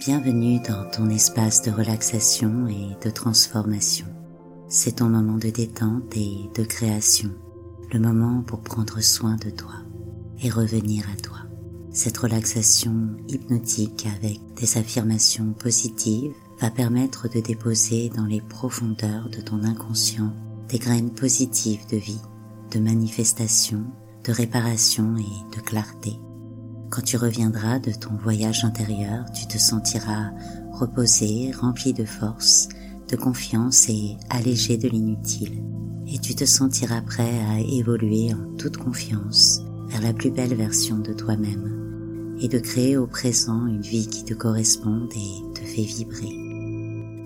Bienvenue dans ton espace de relaxation et de transformation. C'est ton moment de détente et de création, le moment pour prendre soin de toi et revenir à toi. Cette relaxation hypnotique avec des affirmations positives va permettre de déposer dans les profondeurs de ton inconscient des graines positives de vie, de manifestation, de réparation et de clarté quand tu reviendras de ton voyage intérieur, tu te sentiras reposé, rempli de force, de confiance et allégé de l'inutile. Et tu te sentiras prêt à évoluer en toute confiance vers la plus belle version de toi-même et de créer au présent une vie qui te corresponde et te fait vibrer.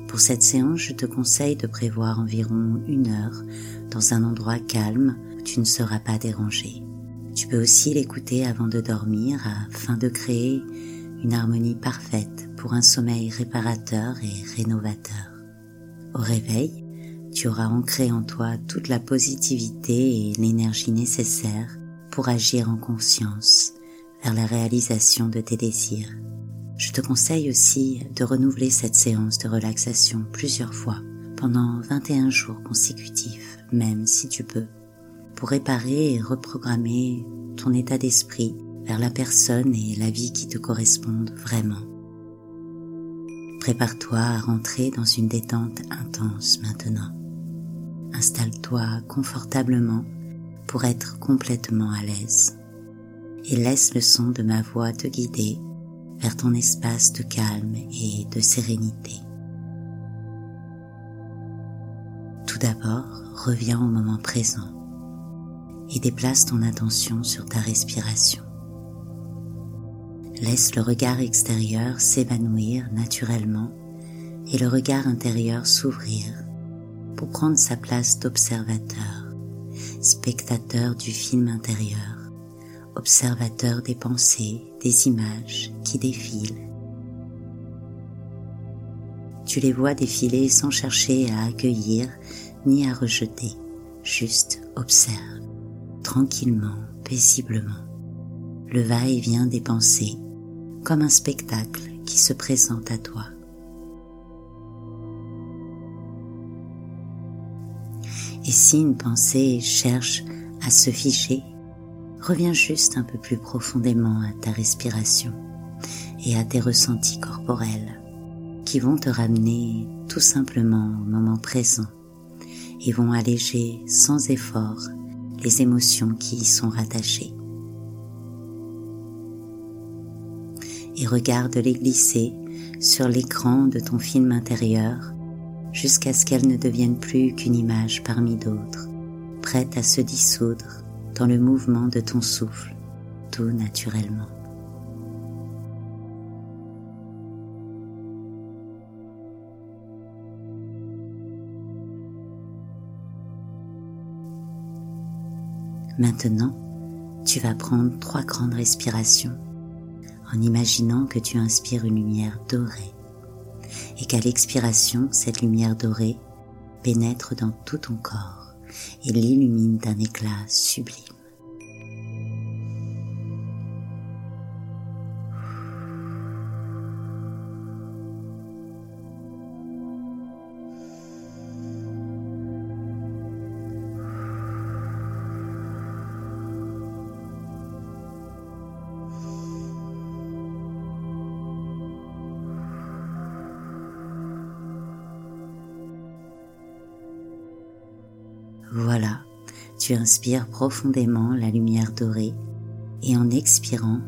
Pour cette séance, je te conseille de prévoir environ une heure dans un endroit calme où tu ne seras pas dérangé. Tu peux aussi l'écouter avant de dormir afin de créer une harmonie parfaite pour un sommeil réparateur et rénovateur. Au réveil, tu auras ancré en toi toute la positivité et l'énergie nécessaire pour agir en conscience vers la réalisation de tes désirs. Je te conseille aussi de renouveler cette séance de relaxation plusieurs fois pendant 21 jours consécutifs, même si tu peux pour réparer et reprogrammer ton état d'esprit vers la personne et la vie qui te correspondent vraiment. Prépare-toi à rentrer dans une détente intense maintenant. Installe-toi confortablement pour être complètement à l'aise et laisse le son de ma voix te guider vers ton espace de calme et de sérénité. Tout d'abord, reviens au moment présent et déplace ton attention sur ta respiration. Laisse le regard extérieur s'évanouir naturellement et le regard intérieur s'ouvrir pour prendre sa place d'observateur, spectateur du film intérieur, observateur des pensées, des images qui défilent. Tu les vois défiler sans chercher à accueillir ni à rejeter, juste observe tranquillement, paisiblement, le va-et-vient des pensées comme un spectacle qui se présente à toi. Et si une pensée cherche à se figer, reviens juste un peu plus profondément à ta respiration et à tes ressentis corporels qui vont te ramener tout simplement au moment présent et vont alléger sans effort les émotions qui y sont rattachées. Et regarde les glisser sur l'écran de ton film intérieur jusqu'à ce qu'elles ne deviennent plus qu'une image parmi d'autres, prête à se dissoudre dans le mouvement de ton souffle, tout naturellement. Maintenant, tu vas prendre trois grandes respirations en imaginant que tu inspires une lumière dorée et qu'à l'expiration, cette lumière dorée pénètre dans tout ton corps et l'illumine d'un éclat sublime. Tu inspires profondément la lumière dorée et en expirant,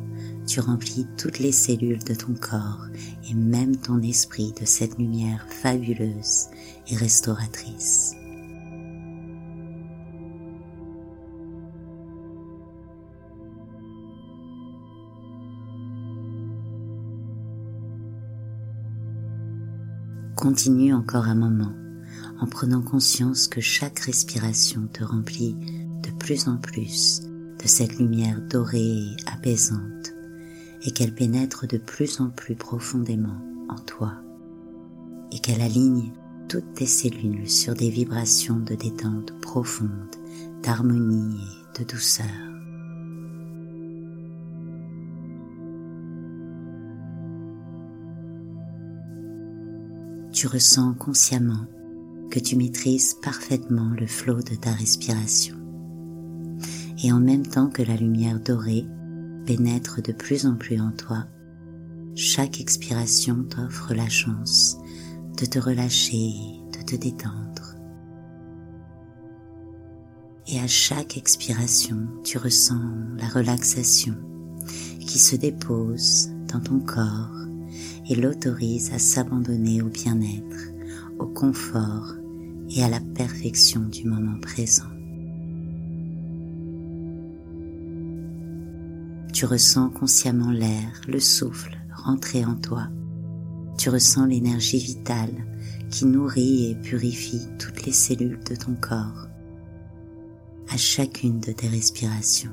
tu remplis toutes les cellules de ton corps et même ton esprit de cette lumière fabuleuse et restauratrice. Continue encore un moment en prenant conscience que chaque respiration te remplit de plus en plus de cette lumière dorée et apaisante et qu'elle pénètre de plus en plus profondément en toi et qu'elle aligne toutes tes cellules sur des vibrations de détente profonde, d'harmonie et de douceur. Tu ressens consciemment que tu maîtrises parfaitement le flot de ta respiration. Et en même temps que la lumière dorée pénètre de plus en plus en toi, chaque expiration t'offre la chance de te relâcher de te détendre. Et à chaque expiration, tu ressens la relaxation qui se dépose dans ton corps et l'autorise à s'abandonner au bien-être, au confort et à la perfection du moment présent. Tu ressens consciemment l'air, le souffle rentrer en toi. Tu ressens l'énergie vitale qui nourrit et purifie toutes les cellules de ton corps à chacune de tes respirations.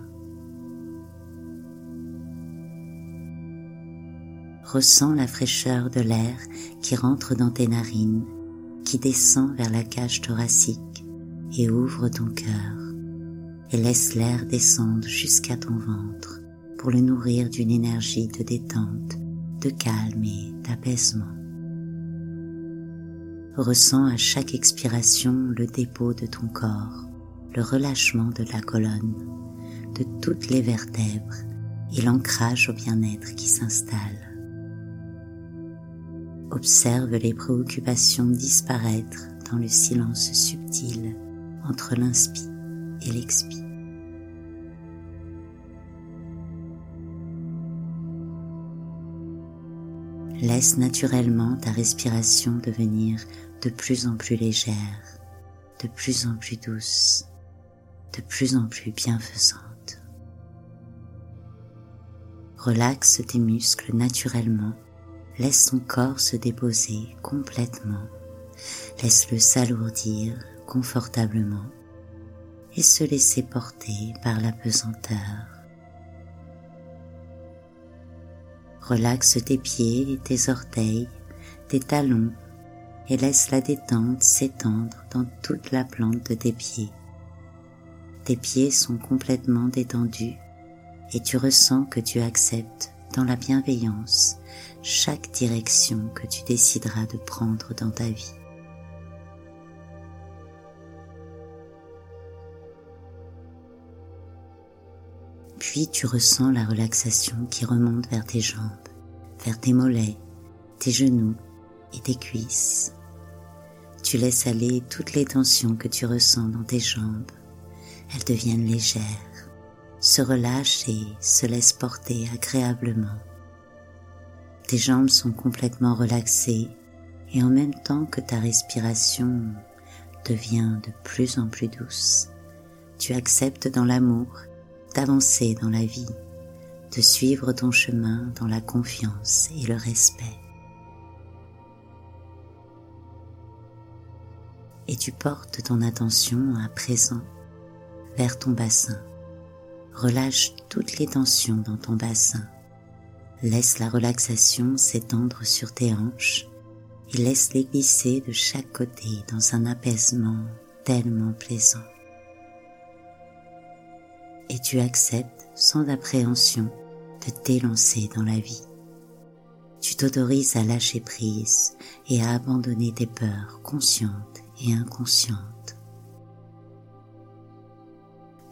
Ressens la fraîcheur de l'air qui rentre dans tes narines, qui descend vers la cage thoracique et ouvre ton cœur et laisse l'air descendre jusqu'à ton ventre pour le nourrir d'une énergie de détente, de calme et d'apaisement. Ressens à chaque expiration le dépôt de ton corps, le relâchement de la colonne, de toutes les vertèbres et l'ancrage au bien-être qui s'installe. Observe les préoccupations disparaître dans le silence subtil entre l'inspi et l'expi. Laisse naturellement ta respiration devenir de plus en plus légère, de plus en plus douce, de plus en plus bienfaisante. Relaxe tes muscles naturellement, laisse ton corps se déposer complètement, laisse-le s'alourdir confortablement et se laisser porter par la pesanteur. Relaxe tes pieds tes orteils, tes talons et laisse la détente s'étendre dans toute la plante de tes pieds. Tes pieds sont complètement détendus et tu ressens que tu acceptes dans la bienveillance chaque direction que tu décideras de prendre dans ta vie. Puis tu ressens la relaxation qui remonte vers tes jambes, vers tes mollets, tes genoux et tes cuisses. Tu laisses aller toutes les tensions que tu ressens dans tes jambes. Elles deviennent légères, se relâchent et se laissent porter agréablement. Tes jambes sont complètement relaxées et en même temps que ta respiration devient de plus en plus douce, tu acceptes dans l'amour d'avancer dans la vie, de suivre ton chemin dans la confiance et le respect. Et tu portes ton attention à présent vers ton bassin. Relâche toutes les tensions dans ton bassin. Laisse la relaxation s'étendre sur tes hanches et laisse-les glisser de chaque côté dans un apaisement tellement plaisant et tu acceptes sans appréhension de t'élancer dans la vie. Tu t'autorises à lâcher prise et à abandonner tes peurs conscientes et inconscientes.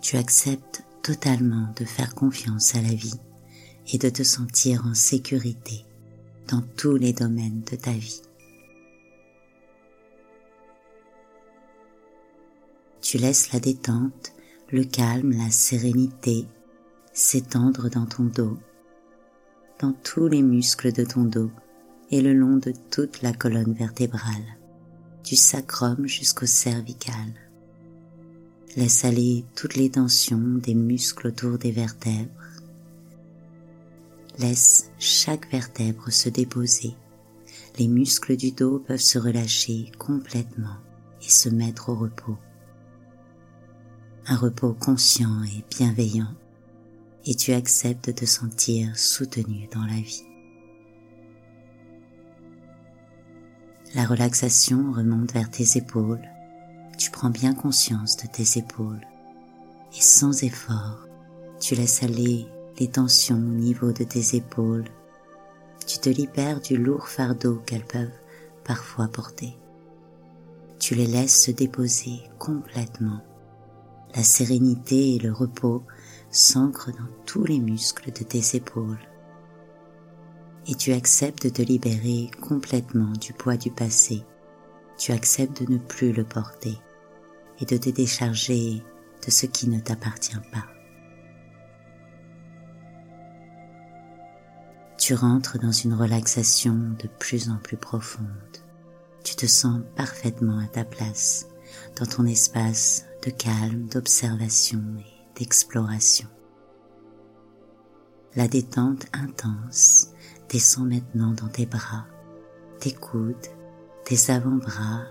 Tu acceptes totalement de faire confiance à la vie et de te sentir en sécurité dans tous les domaines de ta vie. Tu laisses la détente le calme, la sérénité s'étendre dans ton dos, dans tous les muscles de ton dos et le long de toute la colonne vertébrale, du sacrum jusqu'au cervical. Laisse aller toutes les tensions des muscles autour des vertèbres. Laisse chaque vertèbre se déposer. Les muscles du dos peuvent se relâcher complètement et se mettre au repos un repos conscient et bienveillant, et tu acceptes de te sentir soutenu dans la vie. La relaxation remonte vers tes épaules, tu prends bien conscience de tes épaules, et sans effort, tu laisses aller les tensions au niveau de tes épaules, tu te libères du lourd fardeau qu'elles peuvent parfois porter. Tu les laisses se déposer complètement. La sérénité et le repos s'ancrent dans tous les muscles de tes épaules. Et tu acceptes de te libérer complètement du poids du passé. Tu acceptes de ne plus le porter et de te décharger de ce qui ne t'appartient pas. Tu rentres dans une relaxation de plus en plus profonde. Tu te sens parfaitement à ta place dans ton espace de calme, d'observation et d'exploration. La détente intense descend maintenant dans tes bras, tes coudes, tes avant-bras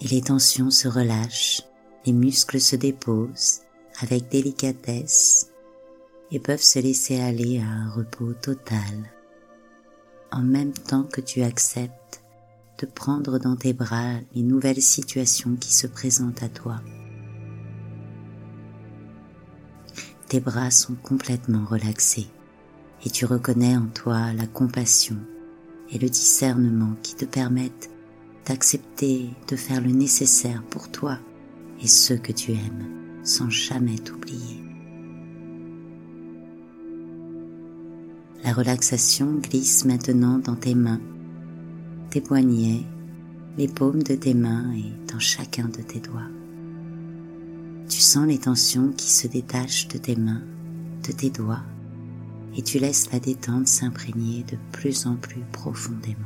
et les tensions se relâchent, les muscles se déposent avec délicatesse et peuvent se laisser aller à un repos total en même temps que tu acceptes de prendre dans tes bras les nouvelles situations qui se présentent à toi. Tes bras sont complètement relaxés et tu reconnais en toi la compassion et le discernement qui te permettent d'accepter de faire le nécessaire pour toi et ceux que tu aimes sans jamais t'oublier. La relaxation glisse maintenant dans tes mains, tes poignets, les paumes de tes mains et dans chacun de tes doigts. Tu sens les tensions qui se détachent de tes mains, de tes doigts, et tu laisses la détente s'imprégner de plus en plus profondément.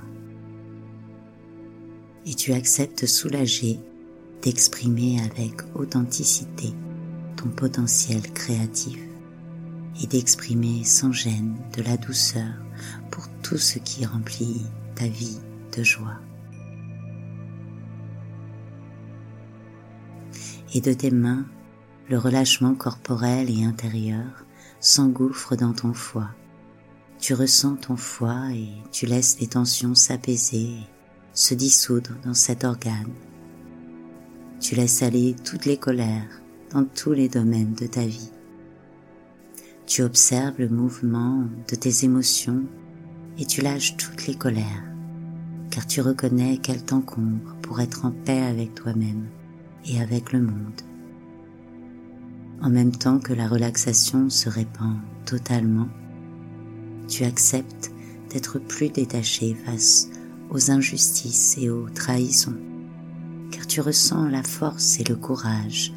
Et tu acceptes soulagé d'exprimer avec authenticité ton potentiel créatif et d'exprimer sans gêne de la douceur pour tout ce qui remplit ta vie de joie. Et de tes mains, le relâchement corporel et intérieur s'engouffre dans ton foie. Tu ressens ton foie et tu laisses les tensions s'apaiser, se dissoudre dans cet organe. Tu laisses aller toutes les colères dans tous les domaines de ta vie. Tu observes le mouvement de tes émotions et tu lâches toutes les colères, car tu reconnais qu'elles t'encombrent pour être en paix avec toi-même et avec le monde. En même temps que la relaxation se répand totalement, tu acceptes d'être plus détaché face aux injustices et aux trahisons, car tu ressens la force et le courage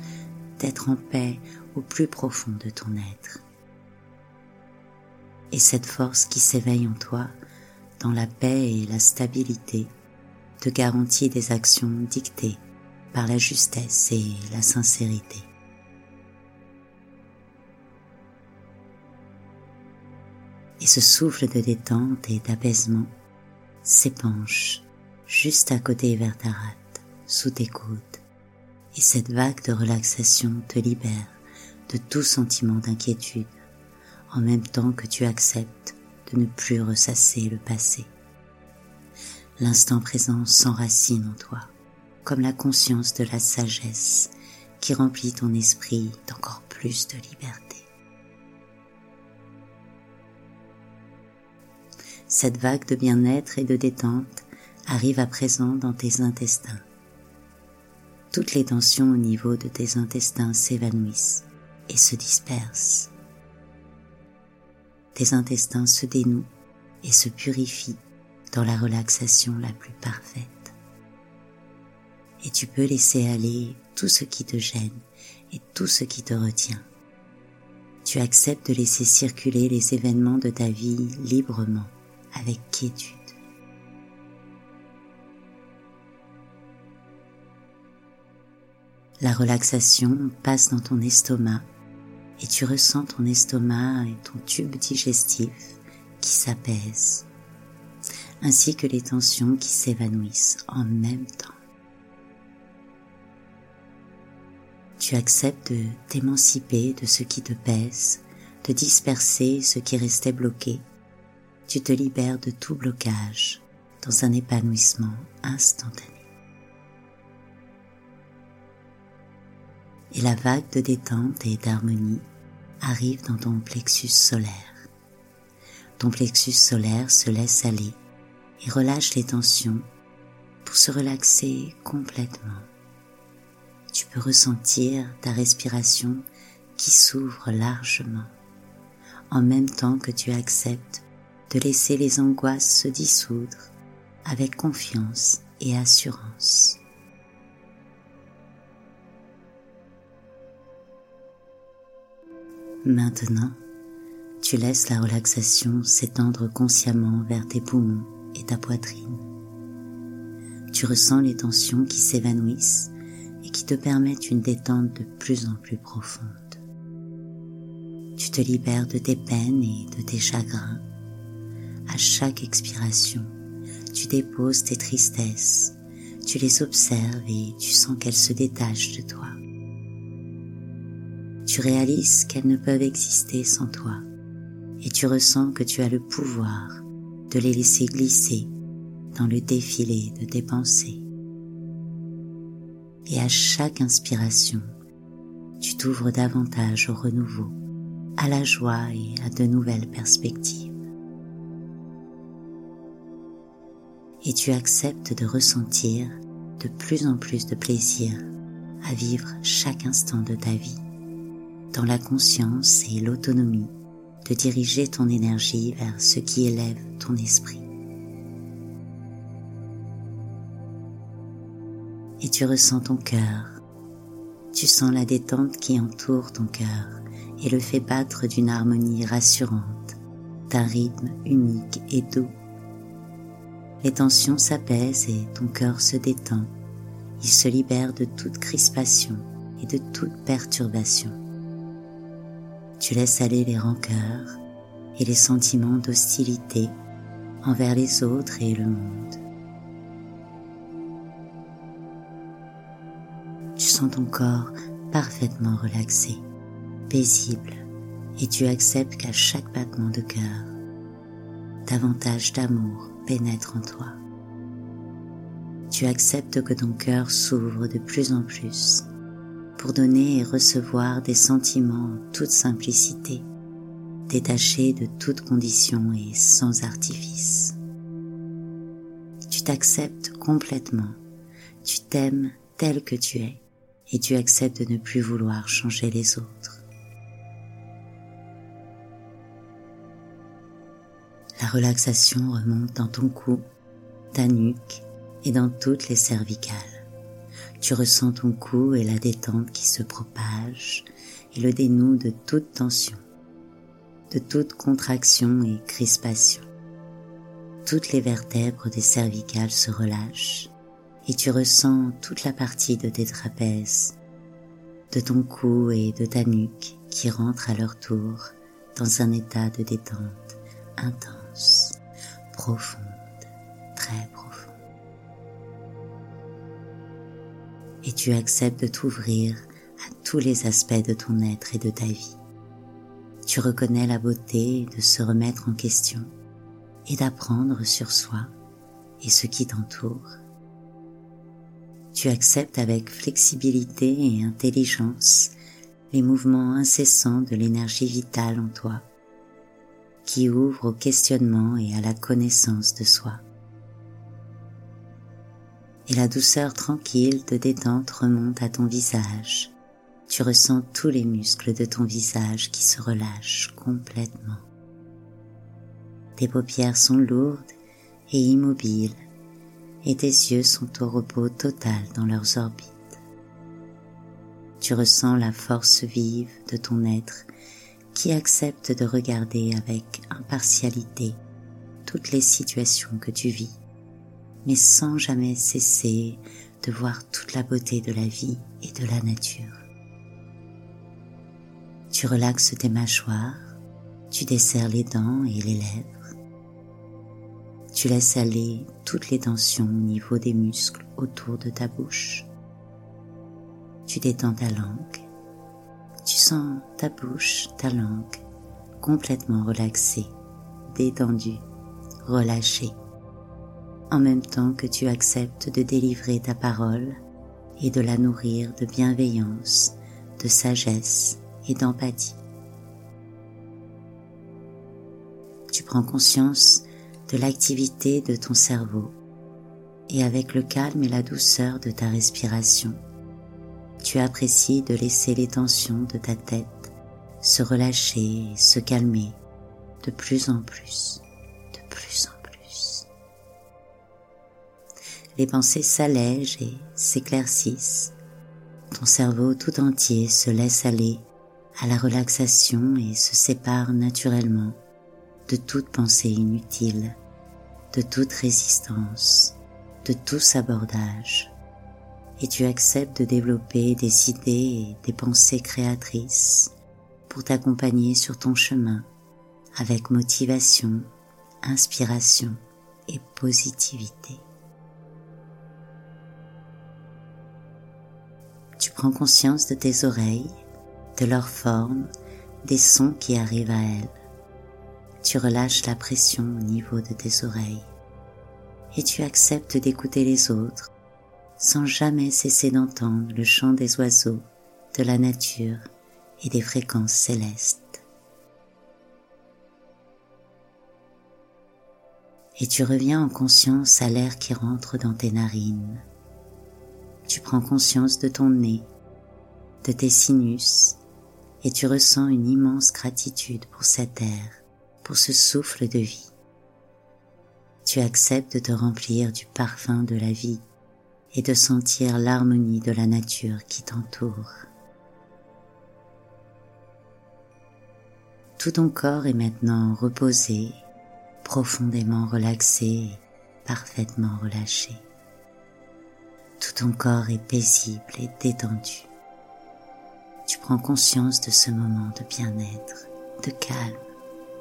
d'être en paix au plus profond de ton être et cette force qui s'éveille en toi dans la paix et la stabilité te garantit des actions dictées par la justesse et la sincérité. Et ce souffle de détente et d'apaisement s'épanche juste à côté vers ta sous tes coudes, et cette vague de relaxation te libère de tout sentiment d'inquiétude, en même temps que tu acceptes de ne plus ressasser le passé. L'instant présent s'enracine en toi, comme la conscience de la sagesse qui remplit ton esprit d'encore plus de liberté. Cette vague de bien-être et de détente arrive à présent dans tes intestins. Toutes les tensions au niveau de tes intestins s'évanouissent et se dispersent tes intestins se dénouent et se purifient dans la relaxation la plus parfaite. Et tu peux laisser aller tout ce qui te gêne et tout ce qui te retient. Tu acceptes de laisser circuler les événements de ta vie librement, avec quiétude. La relaxation passe dans ton estomac et tu ressens ton estomac et ton tube digestif qui s'apaisent, ainsi que les tensions qui s'évanouissent en même temps. Tu acceptes de t'émanciper de ce qui te pèse, de disperser ce qui restait bloqué. Tu te libères de tout blocage dans un épanouissement instantané. Et la vague de détente et d'harmonie arrive dans ton plexus solaire. Ton plexus solaire se laisse aller et relâche les tensions pour se relaxer complètement. Tu peux ressentir ta respiration qui s'ouvre largement en même temps que tu acceptes de laisser les angoisses se dissoudre avec confiance et assurance. Maintenant, tu laisses la relaxation s'étendre consciemment vers tes poumons et ta poitrine. Tu ressens les tensions qui s'évanouissent et qui te permettent une détente de plus en plus profonde. Tu te libères de tes peines et de tes chagrins. À chaque expiration, tu déposes tes tristesses, tu les observes et tu sens qu'elles se détachent de toi tu réalises qu'elles ne peuvent exister sans toi et tu ressens que tu as le pouvoir de les laisser glisser dans le défilé de tes pensées. Et à chaque inspiration, tu t'ouvres davantage au renouveau, à la joie et à de nouvelles perspectives. Et tu acceptes de ressentir de plus en plus de plaisir à vivre chaque instant de ta vie dans la conscience et l'autonomie de diriger ton énergie vers ce qui élève ton esprit. Et tu ressens ton cœur, tu sens la détente qui entoure ton cœur et le fait battre d'une harmonie rassurante, d'un rythme unique et doux. Les tensions s'apaisent et ton cœur se détend, il se libère de toute crispation et de toute perturbation tu laisses aller les rancœurs et les sentiments d'hostilité envers les autres et le monde. Tu sens ton corps parfaitement relaxé, paisible, et tu acceptes qu'à chaque battement de cœur, davantage d'amour pénètre en toi. Tu acceptes que ton cœur s'ouvre de plus en plus pour donner et recevoir des sentiments en toute simplicité, détachés de toute condition et sans artifice. Tu t'acceptes complètement, tu t'aimes tel que tu es et tu acceptes de ne plus vouloir changer les autres. La relaxation remonte dans ton cou, ta nuque et dans toutes les cervicales. Tu ressens ton cou et la détente qui se propage et le dénoue de toute tension, de toute contraction et crispation. Toutes les vertèbres des cervicales se relâchent et tu ressens toute la partie de tes trapèzes, de ton cou et de ta nuque qui rentrent à leur tour dans un état de détente intense, profonde, très profonde. Et tu acceptes de t'ouvrir à tous les aspects de ton être et de ta vie. Tu reconnais la beauté de se remettre en question et d'apprendre sur soi et ce qui t'entoure. Tu acceptes avec flexibilité et intelligence les mouvements incessants de l'énergie vitale en toi, qui ouvre au questionnement et à la connaissance de soi et la douceur tranquille de détente remonte à ton visage. Tu ressens tous les muscles de ton visage qui se relâchent complètement. Tes paupières sont lourdes et immobiles et tes yeux sont au repos total dans leurs orbites. Tu ressens la force vive de ton être qui accepte de regarder avec impartialité toutes les situations que tu vis mais sans jamais cesser de voir toute la beauté de la vie et de la nature. Tu relaxes tes mâchoires, tu desserres les dents et les lèvres. Tu laisses aller toutes les tensions au niveau des muscles autour de ta bouche. Tu détends ta langue. Tu sens ta bouche, ta langue complètement relaxée, détendue, relâchée en même temps que tu acceptes de délivrer ta parole et de la nourrir de bienveillance, de sagesse et d'empathie. Tu prends conscience de l'activité de ton cerveau et avec le calme et la douceur de ta respiration, tu apprécies de laisser les tensions de ta tête se relâcher et se calmer de plus en plus, de plus en plus. Les pensées s'allègent et s'éclaircissent. Ton cerveau tout entier se laisse aller à la relaxation et se sépare naturellement de toute pensée inutile, de toute résistance, de tout sabordage, et tu acceptes de développer des idées et des pensées créatrices pour t'accompagner sur ton chemin avec motivation, inspiration et positivité. Tu prends conscience de tes oreilles, de leur forme, des sons qui arrivent à elles. Tu relâches la pression au niveau de tes oreilles et tu acceptes d'écouter les autres sans jamais cesser d'entendre le chant des oiseaux, de la nature et des fréquences célestes. Et tu reviens en conscience à l'air qui rentre dans tes narines. Tu prends conscience de ton nez, de tes sinus, et tu ressens une immense gratitude pour cet air, pour ce souffle de vie. Tu acceptes de te remplir du parfum de la vie et de sentir l'harmonie de la nature qui t'entoure. Tout ton corps est maintenant reposé, profondément relaxé, parfaitement relâché. Tout ton corps est paisible et détendu. Tu prends conscience de ce moment de bien-être, de calme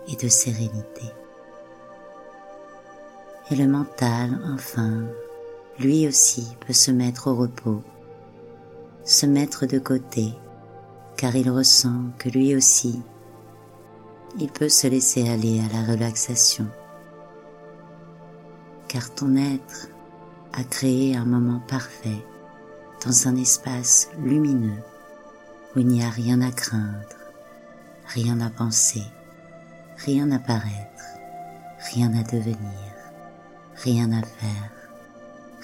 et de sérénité. Et le mental, enfin, lui aussi peut se mettre au repos, se mettre de côté, car il ressent que lui aussi il peut se laisser aller à la relaxation. Car ton être a créé un moment parfait dans un espace lumineux où il n'y a rien à craindre, rien à penser, rien à paraître, rien à devenir, rien à faire,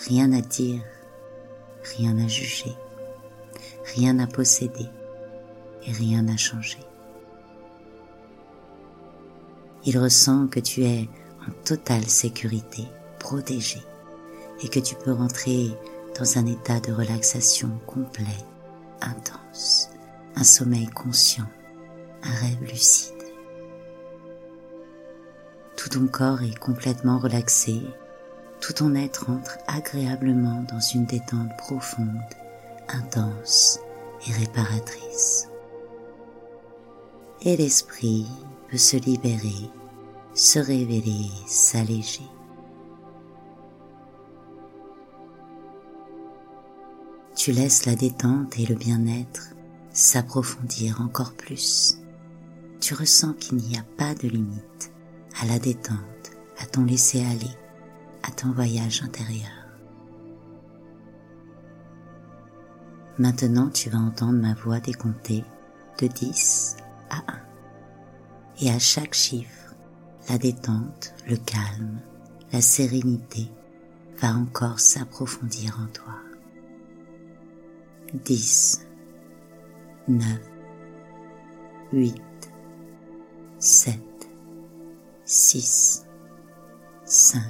rien à dire, rien à juger, rien à posséder et rien à changer. Il ressent que tu es en totale sécurité, protégé, et que tu peux rentrer dans un état de relaxation complet, intense, un sommeil conscient, un rêve lucide. Tout ton corps est complètement relaxé, tout ton être entre agréablement dans une détente profonde, intense et réparatrice. Et l'esprit peut se libérer, se révéler, s'alléger. Tu laisses la détente et le bien-être s'approfondir encore plus. Tu ressens qu'il n'y a pas de limite à la détente, à ton laisser-aller, à ton voyage intérieur. Maintenant, tu vas entendre ma voix décompter de 10 à 1 et à chaque chiffre, la détente, le calme, la sérénité va encore s'approfondir en toi. 10, 9, 8, 7, 6, 5,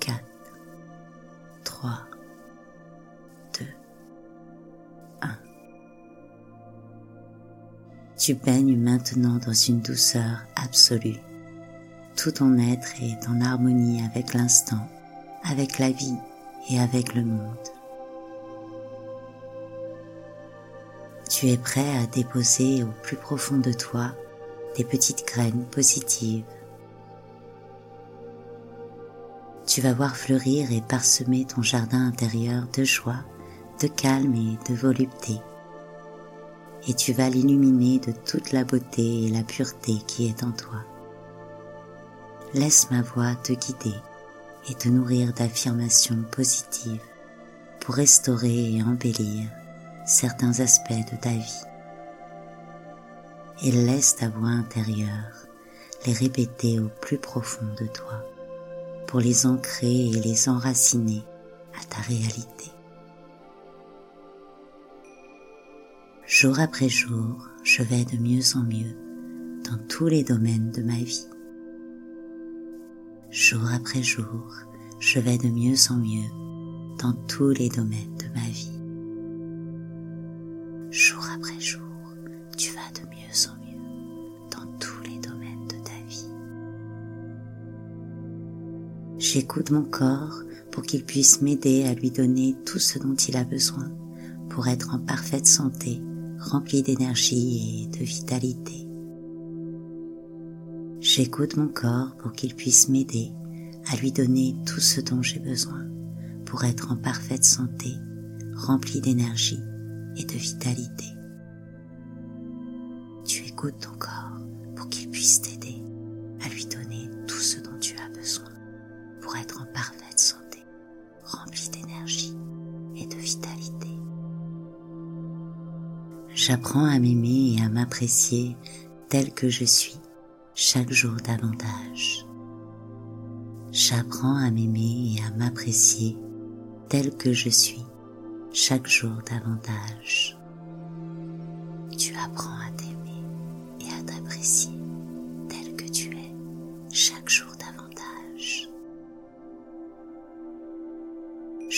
4, 3, Tu baignes maintenant dans une douceur absolue. Tout ton être est en harmonie avec l'instant, avec la vie et avec le monde. Tu es prêt à déposer au plus profond de toi des petites graines positives. Tu vas voir fleurir et parsemer ton jardin intérieur de joie, de calme et de volupté et tu vas l'illuminer de toute la beauté et la pureté qui est en toi. Laisse ma voix te guider et te nourrir d'affirmations positives pour restaurer et embellir certains aspects de ta vie. Et laisse ta voix intérieure les répéter au plus profond de toi, pour les ancrer et les enraciner à ta réalité. Jour après jour, je vais de mieux en mieux dans tous les domaines de ma vie. Jour après jour, je vais de mieux en mieux dans tous les domaines de ma vie. Après jour, tu vas de mieux en mieux dans tous les domaines de ta vie. J'écoute mon corps pour qu'il puisse m'aider à lui donner tout ce dont il a besoin pour être en parfaite santé, rempli d'énergie et de vitalité. J'écoute mon corps pour qu'il puisse m'aider à lui donner tout ce dont j'ai besoin pour être en parfaite santé, rempli d'énergie et de vitalité. Tu écoutes ton corps pour qu'il puisse t'aider à lui donner tout ce dont tu as besoin pour être en parfaite santé, rempli d'énergie et de vitalité. J'apprends à m'aimer et à m'apprécier tel que je suis chaque jour davantage. J'apprends à m'aimer et à m'apprécier tel que je suis chaque jour davantage.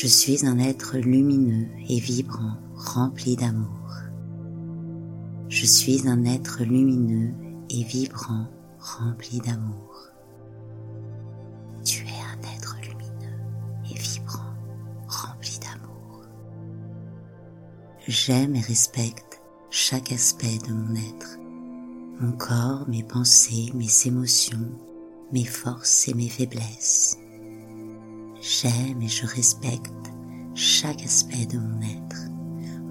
Je suis un être lumineux et vibrant, rempli d'amour. Je suis un être lumineux et vibrant, rempli d'amour. Tu es un être lumineux et vibrant, rempli d'amour. J'aime et respecte chaque aspect de mon être, mon corps, mes pensées, mes émotions, mes forces et mes faiblesses. J'aime et je respecte chaque aspect de mon être,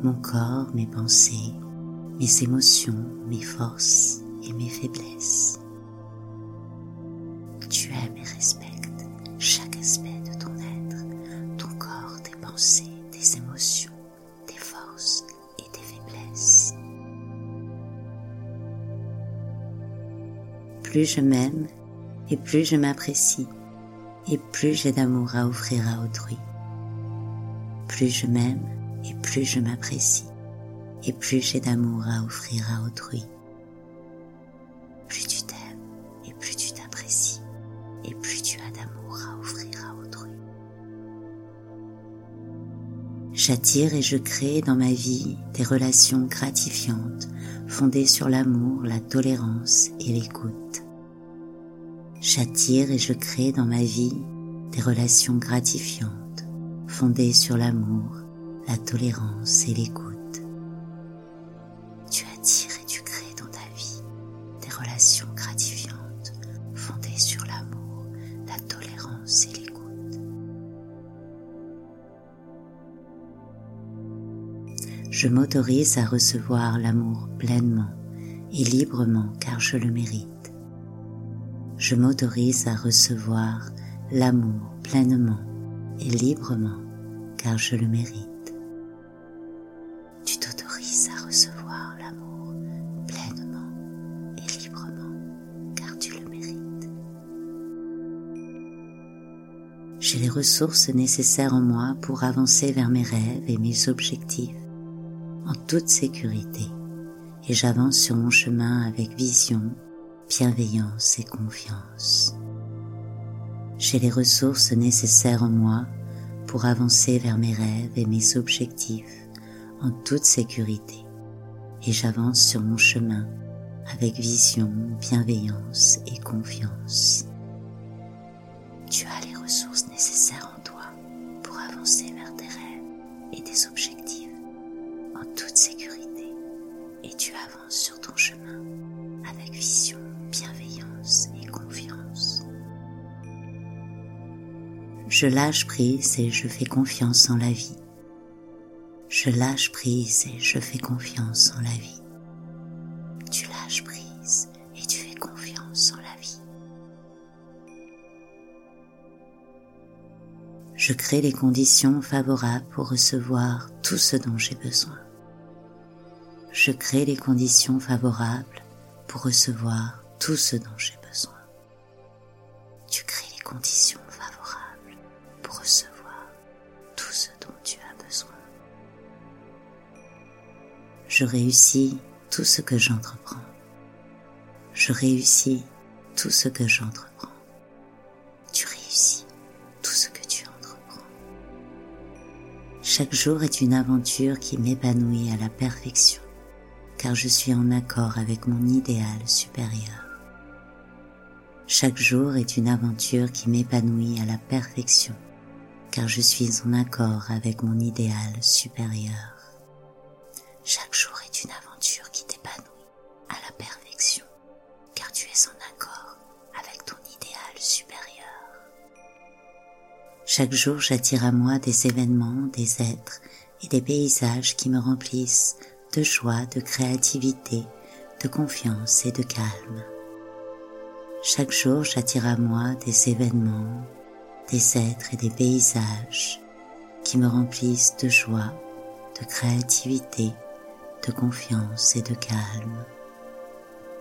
mon corps, mes pensées, mes émotions, mes forces et mes faiblesses. Tu aimes et respectes chaque aspect de ton être, ton corps, tes pensées, tes émotions, tes forces et tes faiblesses. Plus je m'aime et plus je m'apprécie et plus j'ai d'amour à offrir à autrui. Plus je m'aime et plus je m'apprécie et plus j'ai d'amour à offrir à autrui. Plus tu t'aimes et plus tu t'apprécies et plus tu as d'amour à offrir à autrui. J'attire et je crée dans ma vie des relations gratifiantes fondées sur l'amour, la tolérance et l'écoute. J'attire et je crée dans ma vie des relations gratifiantes fondées sur l'amour, la tolérance et l'écoute. Tu attires et tu crées dans ta vie des relations gratifiantes fondées sur l'amour la tolérance et l'écoute. Je m'autorise à recevoir l'amour pleinement et librement car je le mérite. Je m'autorise à recevoir l'amour pleinement et librement car je le mérite. J'ai les ressources nécessaires en moi pour avancer vers mes rêves et mes objectifs en toute sécurité et j'avance sur mon chemin avec vision, bienveillance et confiance. J'ai les ressources nécessaires en moi pour avancer vers mes rêves et mes objectifs en toute sécurité et j'avance sur mon chemin avec vision, bienveillance et confiance. Tu as les ressources nécessaires Je lâche prise et je fais confiance en la vie. Je lâche prise et je fais confiance en la vie. Tu lâches prise et tu fais confiance en la vie. je crée les conditions favorables pour recevoir tout ce dont j'ai besoin. Je crée les conditions favorables pour recevoir tout ce dont j'ai besoin. Tu crées les conditions Je réussis tout ce que j'entreprends. Je réussis tout ce que j'entreprends. Tu réussis tout ce que tu entreprends. Chaque jour est une aventure qui m'épanouit à la perfection, car je suis en accord avec mon idéal supérieur. Chaque jour est une aventure qui m'épanouit à la perfection, car je suis en accord avec mon idéal supérieur. Chaque jour est une aventure qui t'épanouit à la perfection, car tu es en accord avec ton idéal supérieur. Chaque jour j'attire à moi des événements, des êtres et des paysages qui me remplissent de joie, de créativité, de confiance et de calme. Chaque jour j'attire à moi des événements, des êtres et des paysages qui me remplissent de joie, de créativité, confiance et de calme.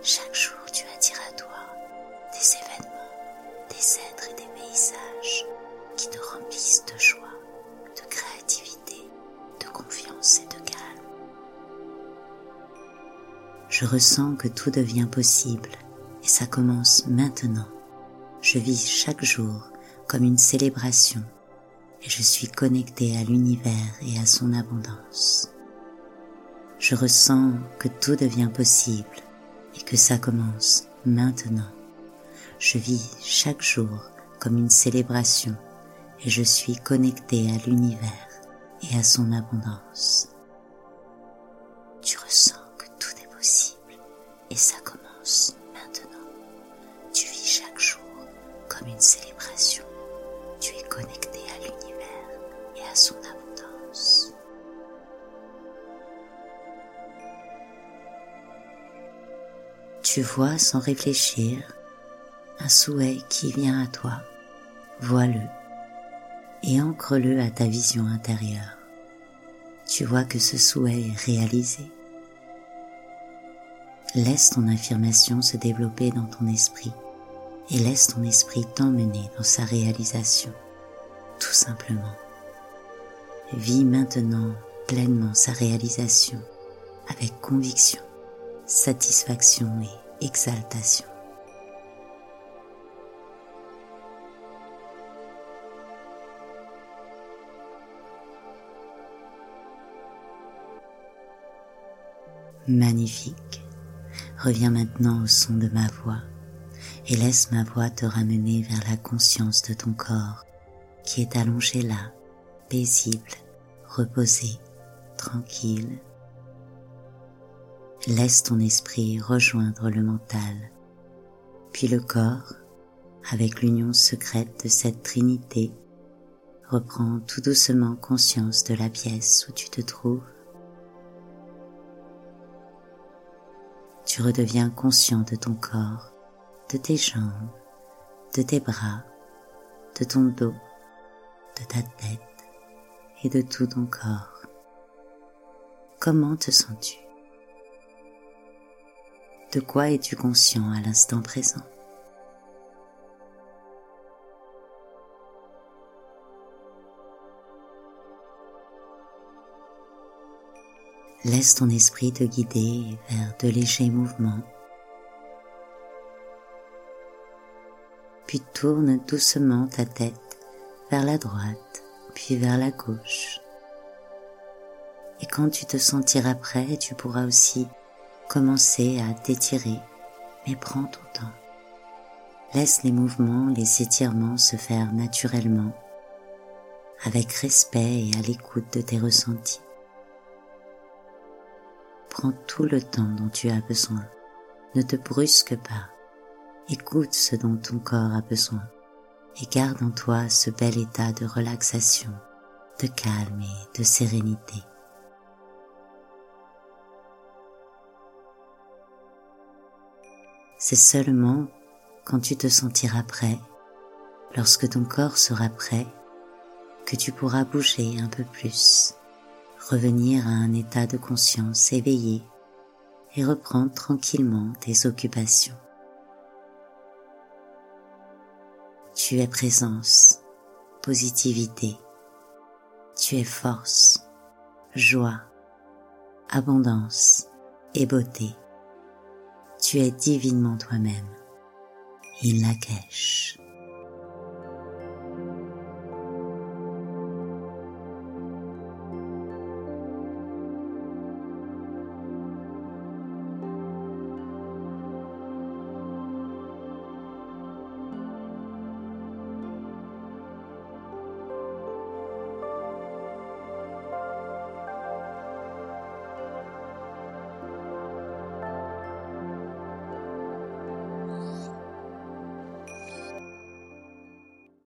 Chaque jour, tu attires à toi des événements, des êtres et des paysages qui te remplissent de joie, de créativité, de confiance et de calme. Je ressens que tout devient possible et ça commence maintenant. Je vis chaque jour comme une célébration et je suis connecté à l'univers et à son abondance je ressens que tout devient possible et que ça commence maintenant. Je vis chaque jour comme une célébration et je suis connecté à l'univers et à son abondance. Tu ressens que tout est possible et ça commence maintenant. Tu vis chaque jour comme une célébration. Tu vois sans réfléchir un souhait qui vient à toi, vois-le et ancre-le à ta vision intérieure. Tu vois que ce souhait est réalisé. Laisse ton affirmation se développer dans ton esprit et laisse ton esprit t'emmener dans sa réalisation, tout simplement. Vis maintenant pleinement sa réalisation avec conviction satisfaction et exaltation. Magnifique. Reviens maintenant au son de ma voix et laisse ma voix te ramener vers la conscience de ton corps qui est allongé là, paisible, reposé, tranquille, Laisse ton esprit rejoindre le mental, puis le corps, avec l'union secrète de cette Trinité, reprend tout doucement conscience de la pièce où tu te trouves. Tu redeviens conscient de ton corps, de tes jambes, de tes bras, de ton dos, de ta tête et de tout ton corps. Comment te sens-tu? De quoi es-tu conscient à l'instant présent? Laisse ton esprit te guider vers de légers mouvements, puis tourne doucement ta tête vers la droite, puis vers la gauche. Et quand tu te sentiras prêt, tu pourras aussi commencer à t'étirer, mais prends ton temps. Laisse les mouvements, les étirements se faire naturellement, avec respect et à l'écoute de tes ressentis. Prends tout le temps dont tu as besoin. Ne te brusque pas. Écoute ce dont ton corps a besoin et garde en toi ce bel état de relaxation, de calme et de sérénité. C'est seulement quand tu te sentiras prêt, lorsque ton corps sera prêt, que tu pourras bouger un peu plus, revenir à un état de conscience éveillé et reprendre tranquillement tes occupations. Tu es présence, positivité. Tu es force, joie, abondance et beauté. Tu es divinement toi-même. Il la cache.